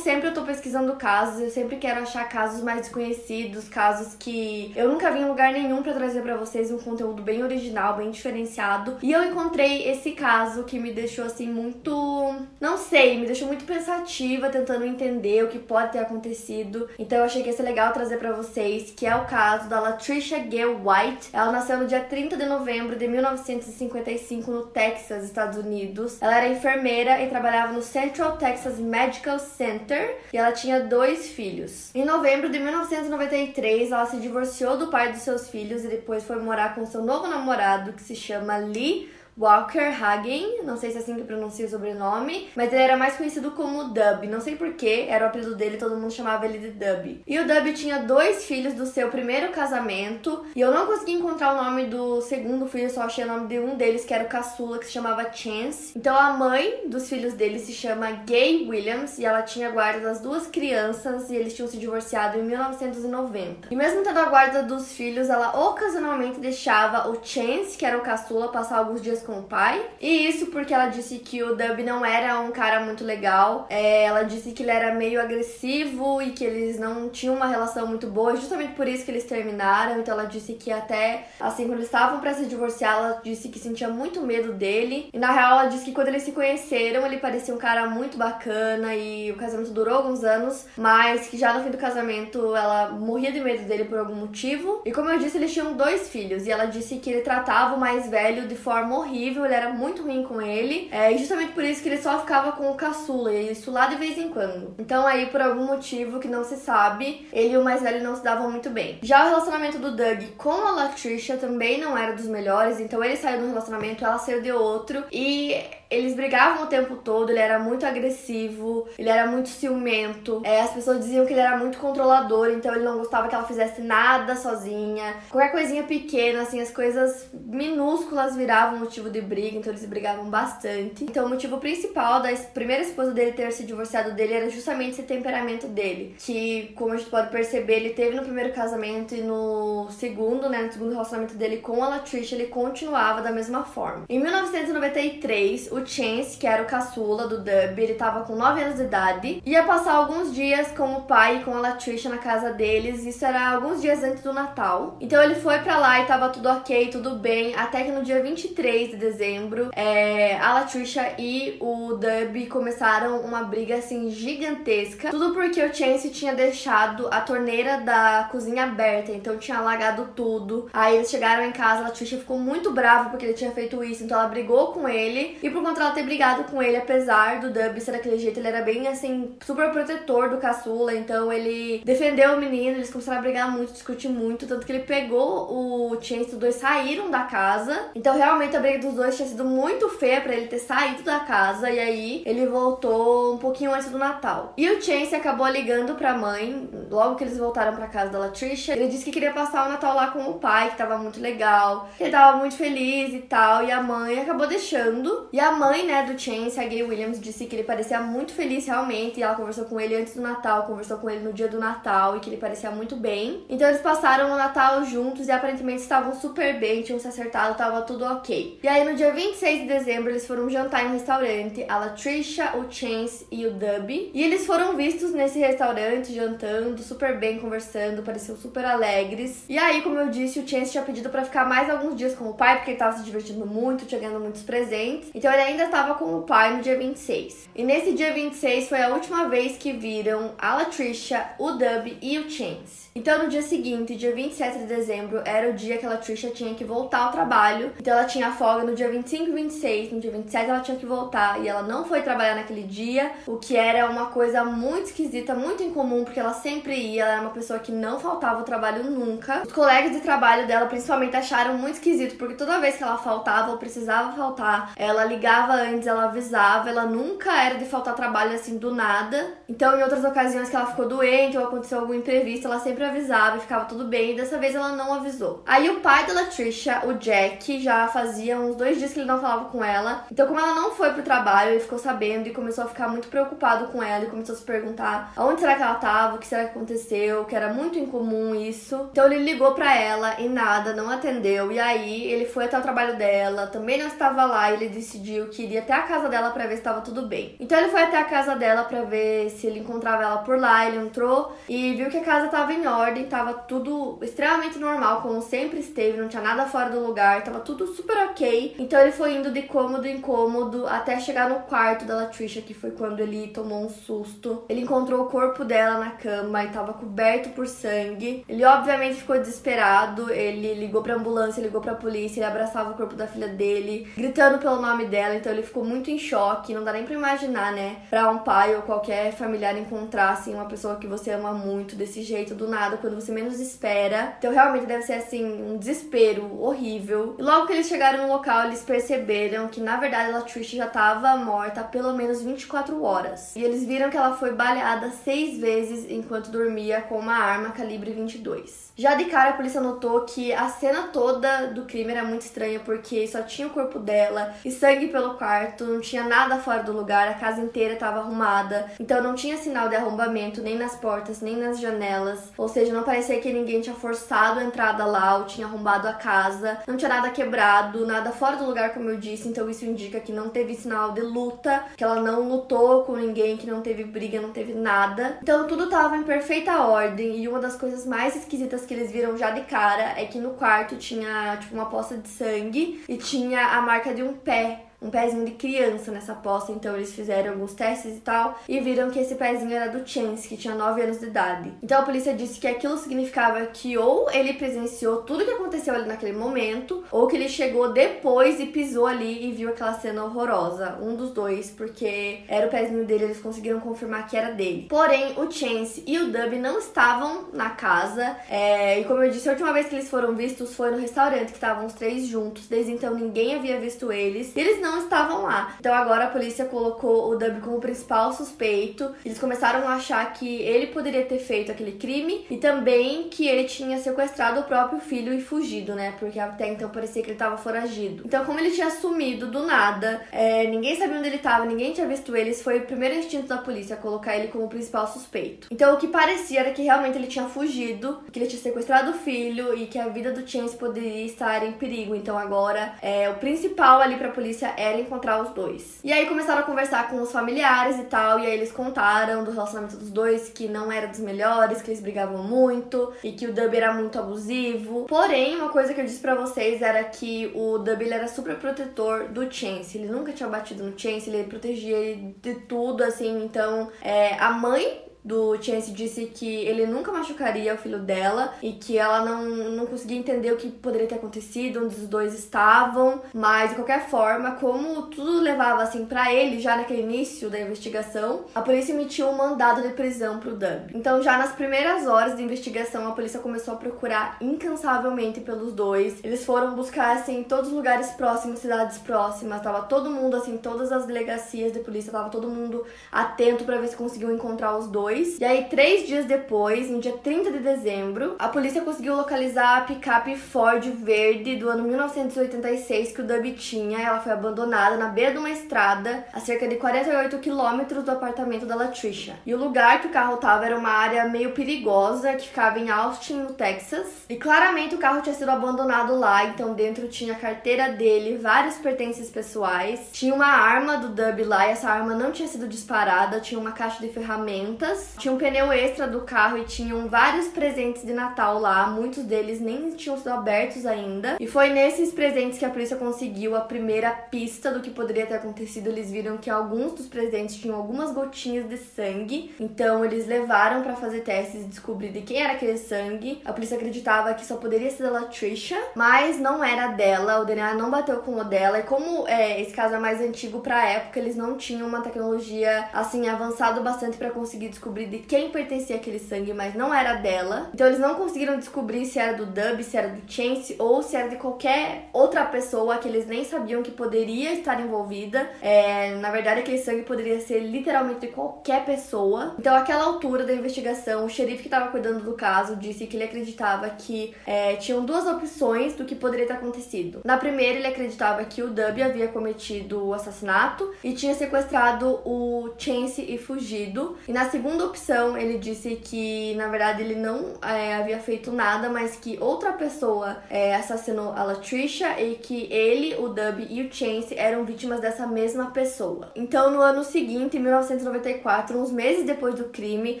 Sempre eu tô pesquisando casos, eu sempre quero achar casos mais desconhecidos, casos que eu nunca vi em lugar nenhum para trazer para vocês um conteúdo bem original, bem diferenciado. E eu encontrei esse caso que me deixou assim muito, não sei, me deixou muito pensativa, tentando entender o que pode ter acontecido. Então eu achei que ia ser legal trazer para vocês, que é o caso da Latricia Gale White. Ela nasceu no dia 30 de novembro de 1955 no Texas, Estados Unidos. Ela era enfermeira e trabalhava no Central Texas Medical Center e ela tinha dois filhos. Em novembro de 1993, ela se divorciou do pai dos seus filhos e depois foi morar com seu novo namorado, que se chama Lee Walker Hagen, não sei se é assim que pronuncia o sobrenome, mas ele era mais conhecido como Dub. Não sei porquê, era o apelido dele, todo mundo chamava ele de Dub. E o Dub tinha dois filhos do seu primeiro casamento, e eu não consegui encontrar o nome do segundo filho, só achei o nome de um deles, que era o caçula, que se chamava Chance. Então a mãe dos filhos dele se chama Gay Williams, e ela tinha guarda das duas crianças, e eles tinham se divorciado em 1990. E mesmo tendo a guarda dos filhos, ela ocasionalmente deixava o Chance, que era o caçula, passar alguns dias com com o pai. E isso porque ela disse que o Dub não era um cara muito legal. É, ela disse que ele era meio agressivo e que eles não tinham uma relação muito boa. Justamente por isso que eles terminaram. Então ela disse que até assim, quando eles estavam para se divorciar, ela disse que sentia muito medo dele. E na real, ela disse que quando eles se conheceram, ele parecia um cara muito bacana e o casamento durou alguns anos, mas que já no fim do casamento ela morria de medo dele por algum motivo. E como eu disse, eles tinham dois filhos e ela disse que ele tratava o mais velho de forma horrível horrível, ele era muito ruim com ele. É, e justamente por isso que ele só ficava com o caçula, e isso lá de vez em quando. Então aí, por algum motivo que não se sabe, ele e o mais velho não se davam muito bem. Já o relacionamento do Doug com a Latricia também não era dos melhores, então ele saiu de um relacionamento, ela saiu de outro. E eles brigavam o tempo todo, ele era muito agressivo, ele era muito ciumento. É, as pessoas diziam que ele era muito controlador, então ele não gostava que ela fizesse nada sozinha. Qualquer coisinha pequena, assim, as coisas minúsculas viravam motivo de briga, então eles brigavam bastante. Então o motivo principal da primeira esposa dele ter se divorciado dele era justamente esse temperamento dele. Que, como a gente pode perceber, ele teve no primeiro casamento e no segundo, né, no segundo relacionamento dele com a Latricia, ele continuava da mesma forma. Em 1993, o o Chance, que era o caçula do Dub, ele tava com 9 anos de idade, ia passar alguns dias com o pai e com a Latricia na casa deles, isso era alguns dias antes do Natal. Então ele foi para lá e tava tudo ok, tudo bem, até que no dia 23 de dezembro, é, a Latricia e o Dub começaram uma briga assim gigantesca, tudo porque o Chance tinha deixado a torneira da cozinha aberta, então tinha alagado tudo. Aí eles chegaram em casa, a Latricia ficou muito brava porque ele tinha feito isso, então ela brigou com ele e por contra ela ter brigado com ele, apesar do Dub ser daquele jeito, ele era bem assim, super protetor do caçula, então ele defendeu o menino, eles começaram a brigar muito, discutir muito, tanto que ele pegou o Chance, os dois saíram da casa. Então realmente a briga dos dois tinha sido muito feia para ele ter saído da casa, e aí ele voltou um pouquinho antes do Natal. E o Chance acabou ligando pra mãe, logo que eles voltaram pra casa da Latricia, ele disse que queria passar o Natal lá com o pai, que tava muito legal, que ele tava muito feliz e tal, e a mãe acabou deixando. E a mãe, né, do Chance, a Gay Williams, disse que ele parecia muito feliz realmente. E ela conversou com ele antes do Natal, conversou com ele no dia do Natal e que ele parecia muito bem. Então eles passaram o Natal juntos e aparentemente estavam super bem, tinham se acertado, tava tudo ok. E aí no dia 26 de dezembro eles foram jantar em um restaurante, a Latricia, o Chance e o Dubby. E eles foram vistos nesse restaurante jantando, super bem, conversando, pareciam super alegres. E aí, como eu disse, o Chance tinha pedido para ficar mais alguns dias com o pai, porque ele tava se divertindo muito, tinha ganhado muitos presentes. Então ele ainda estava com o pai no dia 26. E nesse dia 26 foi a última vez que viram a Latricia, o Dub e o Chance. Então, no dia seguinte, dia 27 de dezembro, era o dia que a Latricia tinha que voltar ao trabalho. Então, ela tinha folga no dia 25 e 26. No dia 27, ela tinha que voltar. E ela não foi trabalhar naquele dia, o que era uma coisa muito esquisita, muito incomum, porque ela sempre ia. Ela era uma pessoa que não faltava ao trabalho nunca. Os colegas de trabalho dela, principalmente, acharam muito esquisito, porque toda vez que ela faltava ou precisava faltar, ela ligava ligava antes, ela avisava, ela nunca era de faltar trabalho assim do nada. Então, em outras ocasiões que ela ficou doente ou aconteceu algum imprevisto, ela sempre avisava e ficava tudo bem. E dessa vez ela não avisou. Aí o pai da Latricia, o Jack, já fazia uns dois dias que ele não falava com ela. Então, como ela não foi pro trabalho, ele ficou sabendo e começou a ficar muito preocupado com ela e começou a se perguntar aonde será que ela tava, o que será que aconteceu, que era muito incomum isso. Então ele ligou para ela e nada, não atendeu. E aí ele foi até o trabalho dela, também não estava lá, ele decidiu que iria até a casa dela para ver se estava tudo bem. Então ele foi até a casa dela para ver se ele encontrava ela por lá. Ele entrou e viu que a casa estava em ordem, estava tudo extremamente normal, como sempre esteve, não tinha nada fora do lugar, estava tudo super ok. Então ele foi indo de cômodo em cômodo até chegar no quarto da Latricia, que foi quando ele tomou um susto. Ele encontrou o corpo dela na cama e estava coberto por sangue. Ele obviamente ficou desesperado, ele ligou pra ambulância, ligou pra polícia, ele abraçava o corpo da filha dele, gritando pelo nome dela, então ele ficou muito em choque, não dá nem pra imaginar, né? Pra um pai ou qualquer familiar encontrar, assim, uma pessoa que você ama muito desse jeito, do nada, quando você menos espera. Então realmente deve ser, assim, um desespero horrível. E logo que eles chegaram no local, eles perceberam que, na verdade, a Latricia já tava morta há pelo menos 24 horas. E eles viram que ela foi baleada seis vezes enquanto dormia com uma arma calibre 22. Já de cara, a polícia notou que a cena toda do crime era muito estranha porque só tinha o corpo dela e sangue pelo quarto, não tinha nada fora do lugar, a casa inteira estava arrumada, então não tinha sinal de arrombamento nem nas portas, nem nas janelas, ou seja, não parecia que ninguém tinha forçado a entrada lá ou tinha arrombado a casa, não tinha nada quebrado, nada fora do lugar, como eu disse, então isso indica que não teve sinal de luta, que ela não lutou com ninguém, que não teve briga, não teve nada. Então tudo estava em perfeita ordem e uma das coisas mais esquisitas que eles viram já de cara é que no quarto tinha, tipo, uma poça de sangue e tinha a marca de um pé um pezinho de criança nessa poça, então eles fizeram alguns testes e tal, e viram que esse pezinho era do Chance, que tinha 9 anos de idade. Então a polícia disse que aquilo significava que ou ele presenciou tudo que aconteceu ali naquele momento, ou que ele chegou depois e pisou ali e viu aquela cena horrorosa. Um dos dois, porque era o pezinho dele, eles conseguiram confirmar que era dele. Porém, o Chance e o Dub não estavam na casa, é, e como eu disse, a última vez que eles foram vistos foi no restaurante, que estavam os três juntos, desde então ninguém havia visto eles. E eles não não estavam lá. Então agora a polícia colocou o Dub como principal suspeito. Eles começaram a achar que ele poderia ter feito aquele crime e também que ele tinha sequestrado o próprio filho e fugido, né? Porque até então parecia que ele estava foragido. Então, como ele tinha sumido do nada, é, ninguém sabia onde ele estava, ninguém tinha visto ele, foi o primeiro instinto da polícia colocar ele como principal suspeito. Então, o que parecia era que realmente ele tinha fugido, que ele tinha sequestrado o filho e que a vida do Chance poderia estar em perigo. Então, agora, é, o principal ali pra polícia era encontrar os dois. E aí começaram a conversar com os familiares e tal, e aí eles contaram do relacionamento dos dois, que não era dos melhores, que eles brigavam muito e que o Dub era muito abusivo. Porém, uma coisa que eu disse para vocês era que o Dub era super protetor do Chance. Ele nunca tinha batido no Chance, ele protegia ele de tudo, assim. Então, é, a mãe do Chance disse que ele nunca machucaria o filho dela e que ela não, não conseguia entender o que poderia ter acontecido, onde os dois estavam, mas de qualquer forma, como tudo levava assim para ele já naquele início da investigação, a polícia emitiu um mandado de prisão pro Dub. Então, já nas primeiras horas de investigação, a polícia começou a procurar incansavelmente pelos dois. Eles foram buscar assim todos os lugares próximos, cidades próximas, tava todo mundo assim, todas as delegacias de polícia, tava todo mundo atento para ver se conseguiu encontrar os dois depois. E aí, três dias depois, no dia 30 de dezembro, a polícia conseguiu localizar a picape Ford verde do ano 1986 que o Dub tinha. Ela foi abandonada na beira de uma estrada, a cerca de 48 quilômetros do apartamento da Latricia. E o lugar que o carro tava era uma área meio perigosa que ficava em Austin, no Texas. E claramente o carro tinha sido abandonado lá, então dentro tinha a carteira dele, vários pertences pessoais, tinha uma arma do Dub lá e essa arma não tinha sido disparada, tinha uma caixa de ferramentas tinha um pneu extra do carro e tinham vários presentes de Natal lá. Muitos deles nem tinham sido abertos ainda. E foi nesses presentes que a polícia conseguiu a primeira pista do que poderia ter acontecido. Eles viram que alguns dos presentes tinham algumas gotinhas de sangue. Então eles levaram para fazer testes e descobrir de quem era aquele sangue. A polícia acreditava que só poderia ser da Latricia, mas não era dela. O DNA não bateu com o dela. E como é, esse caso é mais antigo pra época, eles não tinham uma tecnologia assim avançada bastante para conseguir descobrir descobrir de quem pertencia aquele sangue, mas não era dela. Então eles não conseguiram descobrir se era do Dub, se era do Chance ou se era de qualquer outra pessoa que eles nem sabiam que poderia estar envolvida. É, na verdade, aquele sangue poderia ser literalmente de qualquer pessoa. Então, àquela altura da investigação, o xerife que estava cuidando do caso disse que ele acreditava que é, tinham duas opções do que poderia ter acontecido. Na primeira, ele acreditava que o Dub havia cometido o assassinato e tinha sequestrado o Chance e fugido. E na segunda opção, ele disse que na verdade ele não é, havia feito nada, mas que outra pessoa é, assassinou a Latricia e que ele, o Dub e o Chance eram vítimas dessa mesma pessoa. Então, no ano seguinte, em 1994, uns meses depois do crime,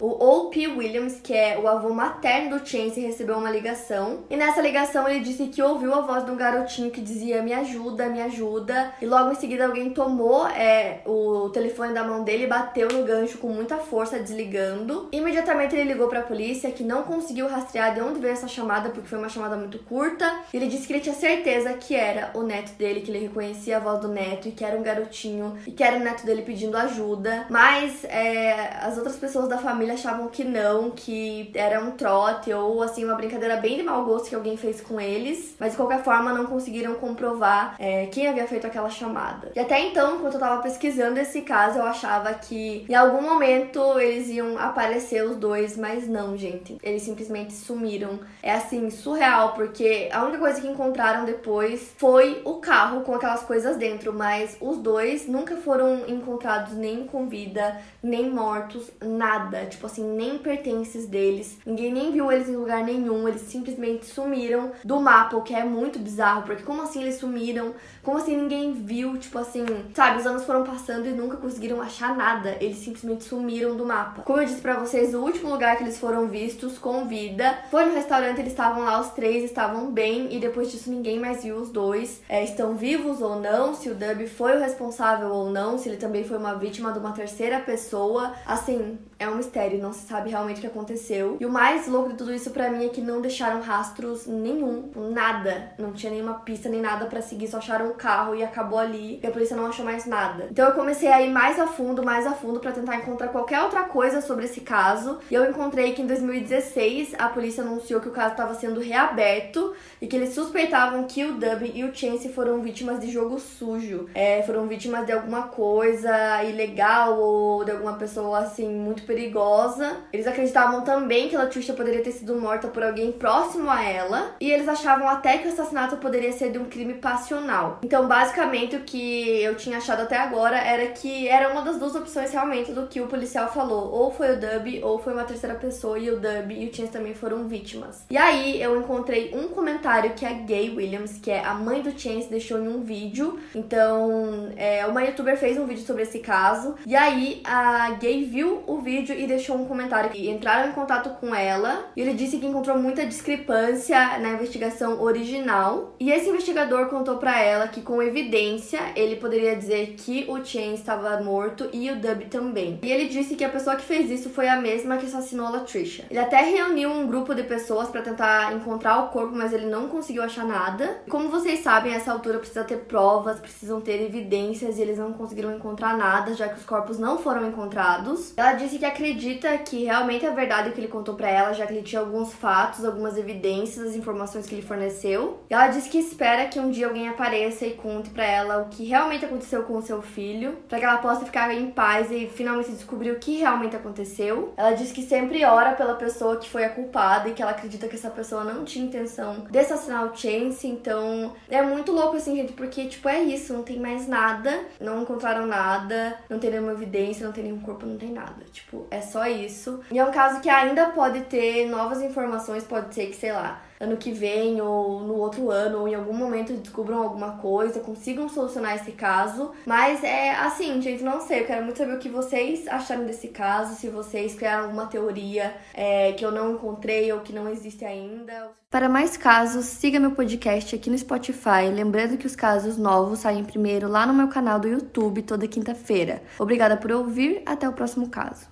o O.P. Williams, que é o avô materno do Chance, recebeu uma ligação. E nessa ligação ele disse que ouviu a voz de um garotinho que dizia: Me ajuda, me ajuda. E logo em seguida alguém tomou é, o telefone da mão dele e bateu no gancho com muita força, desligando. Imediatamente ele ligou para a polícia, que não conseguiu rastrear de onde veio essa chamada, porque foi uma chamada muito curta. Ele disse que ele tinha certeza que era o neto dele, que ele reconhecia a voz do neto e que era um garotinho e que era o neto dele pedindo ajuda. Mas é, as outras pessoas da família achavam que não, que era um trote ou assim uma brincadeira bem de mau gosto que alguém fez com eles. Mas de qualquer forma não conseguiram comprovar é, quem havia feito aquela chamada. E até então, quando eu tava pesquisando esse caso, eu achava que em algum momento eles iam aparecer os dois, mas não, gente. Eles simplesmente sumiram. É assim, surreal, porque a única coisa que encontraram depois foi o carro com aquelas coisas dentro, mas os dois nunca foram encontrados nem com vida, nem mortos, nada. Tipo assim, nem pertences deles. Ninguém nem viu eles em lugar nenhum, eles simplesmente sumiram do mapa, o que é muito bizarro, porque como assim eles sumiram? Como assim ninguém viu? Tipo assim, sabe, os anos foram passando e nunca conseguiram achar nada. Eles simplesmente sumiram do mapa. Como eu disse para vocês, o último lugar que eles foram vistos com vida foi no restaurante. Eles estavam lá, os três estavam bem e depois disso ninguém mais viu os dois. É, estão vivos ou não? Se o Dub foi o responsável ou não? Se ele também foi uma vítima de uma terceira pessoa? Assim, é um mistério, não se sabe realmente o que aconteceu. E o mais louco de tudo isso para mim é que não deixaram rastros nenhum, nada. Não tinha nenhuma pista nem nada para seguir, só acharam o carro e acabou ali. E a polícia não achou mais nada. Então eu comecei a ir mais a fundo, mais a fundo para tentar encontrar qualquer outra coisa sobre esse caso. E eu encontrei que em 2016 a polícia anunciou que o caso estava sendo reaberto e que eles suspeitavam que o Dub e o Chance foram vítimas de jogo sujo. É, foram vítimas de alguma coisa ilegal ou de alguma pessoa assim muito perigosa. Eles acreditavam também que a Latricia poderia ter sido morta por alguém próximo a ela. E eles achavam até que o assassinato poderia ser de um crime passional. Então, basicamente, o que eu tinha achado até agora era que era uma das duas opções realmente do que o policial falou. Ou foi o Dub, ou foi uma terceira pessoa, e o Dub e o Chance também foram vítimas. E aí eu encontrei um comentário que a Gay Williams, que é a mãe do Chance, deixou em um vídeo. Então, é, uma youtuber fez um vídeo sobre esse caso. E aí a Gay viu o vídeo e deixou um comentário que entraram em contato com ela e ele disse que encontrou muita discrepância na investigação original. E esse investigador contou para ela que com evidência ele poderia dizer que o Chen estava morto e o Dub também. E ele disse que a pessoa que fez isso foi a mesma que assassinou a Latricia. Ele até reuniu um grupo de pessoas para tentar encontrar o corpo, mas ele não conseguiu achar nada. Como vocês sabem, essa altura precisa ter provas, precisam ter evidências e eles não conseguiram encontrar nada, já que os corpos não foram encontrados. Ela disse que acredita que realmente é verdade o que ele contou para ela, já que ele tinha alguns fatos, algumas evidências, as informações que ele forneceu. E ela disse que espera que um dia alguém apareça e conte para ela o que realmente aconteceu com o seu filho, para que ela possa ficar em paz e finalmente descobrir o que realmente aconteceu. Ela disse que sempre ora pela pessoa que foi a culpada e que ela acredita que essa pessoa não tinha intenção de assassinar o Chance, então é muito louco assim, gente, porque tipo é isso, não tem mais nada, não encontraram nada, não tem nenhuma evidência, não tem nenhum corpo, não tem nada. Tipo, é só isso. E é um caso que ainda pode ter novas informações, pode ser que, sei lá, ano que vem ou no outro ano ou em algum momento descubram alguma coisa, consigam solucionar esse caso. Mas é assim, gente, não sei. Eu quero muito saber o que vocês acharam desse caso, se vocês criaram alguma teoria é, que eu não encontrei ou que não existe ainda. Para mais casos, siga meu podcast aqui no Spotify. Lembrando que os casos novos saem primeiro lá no meu canal do YouTube toda quinta-feira. Obrigada por ouvir, até o próximo caso.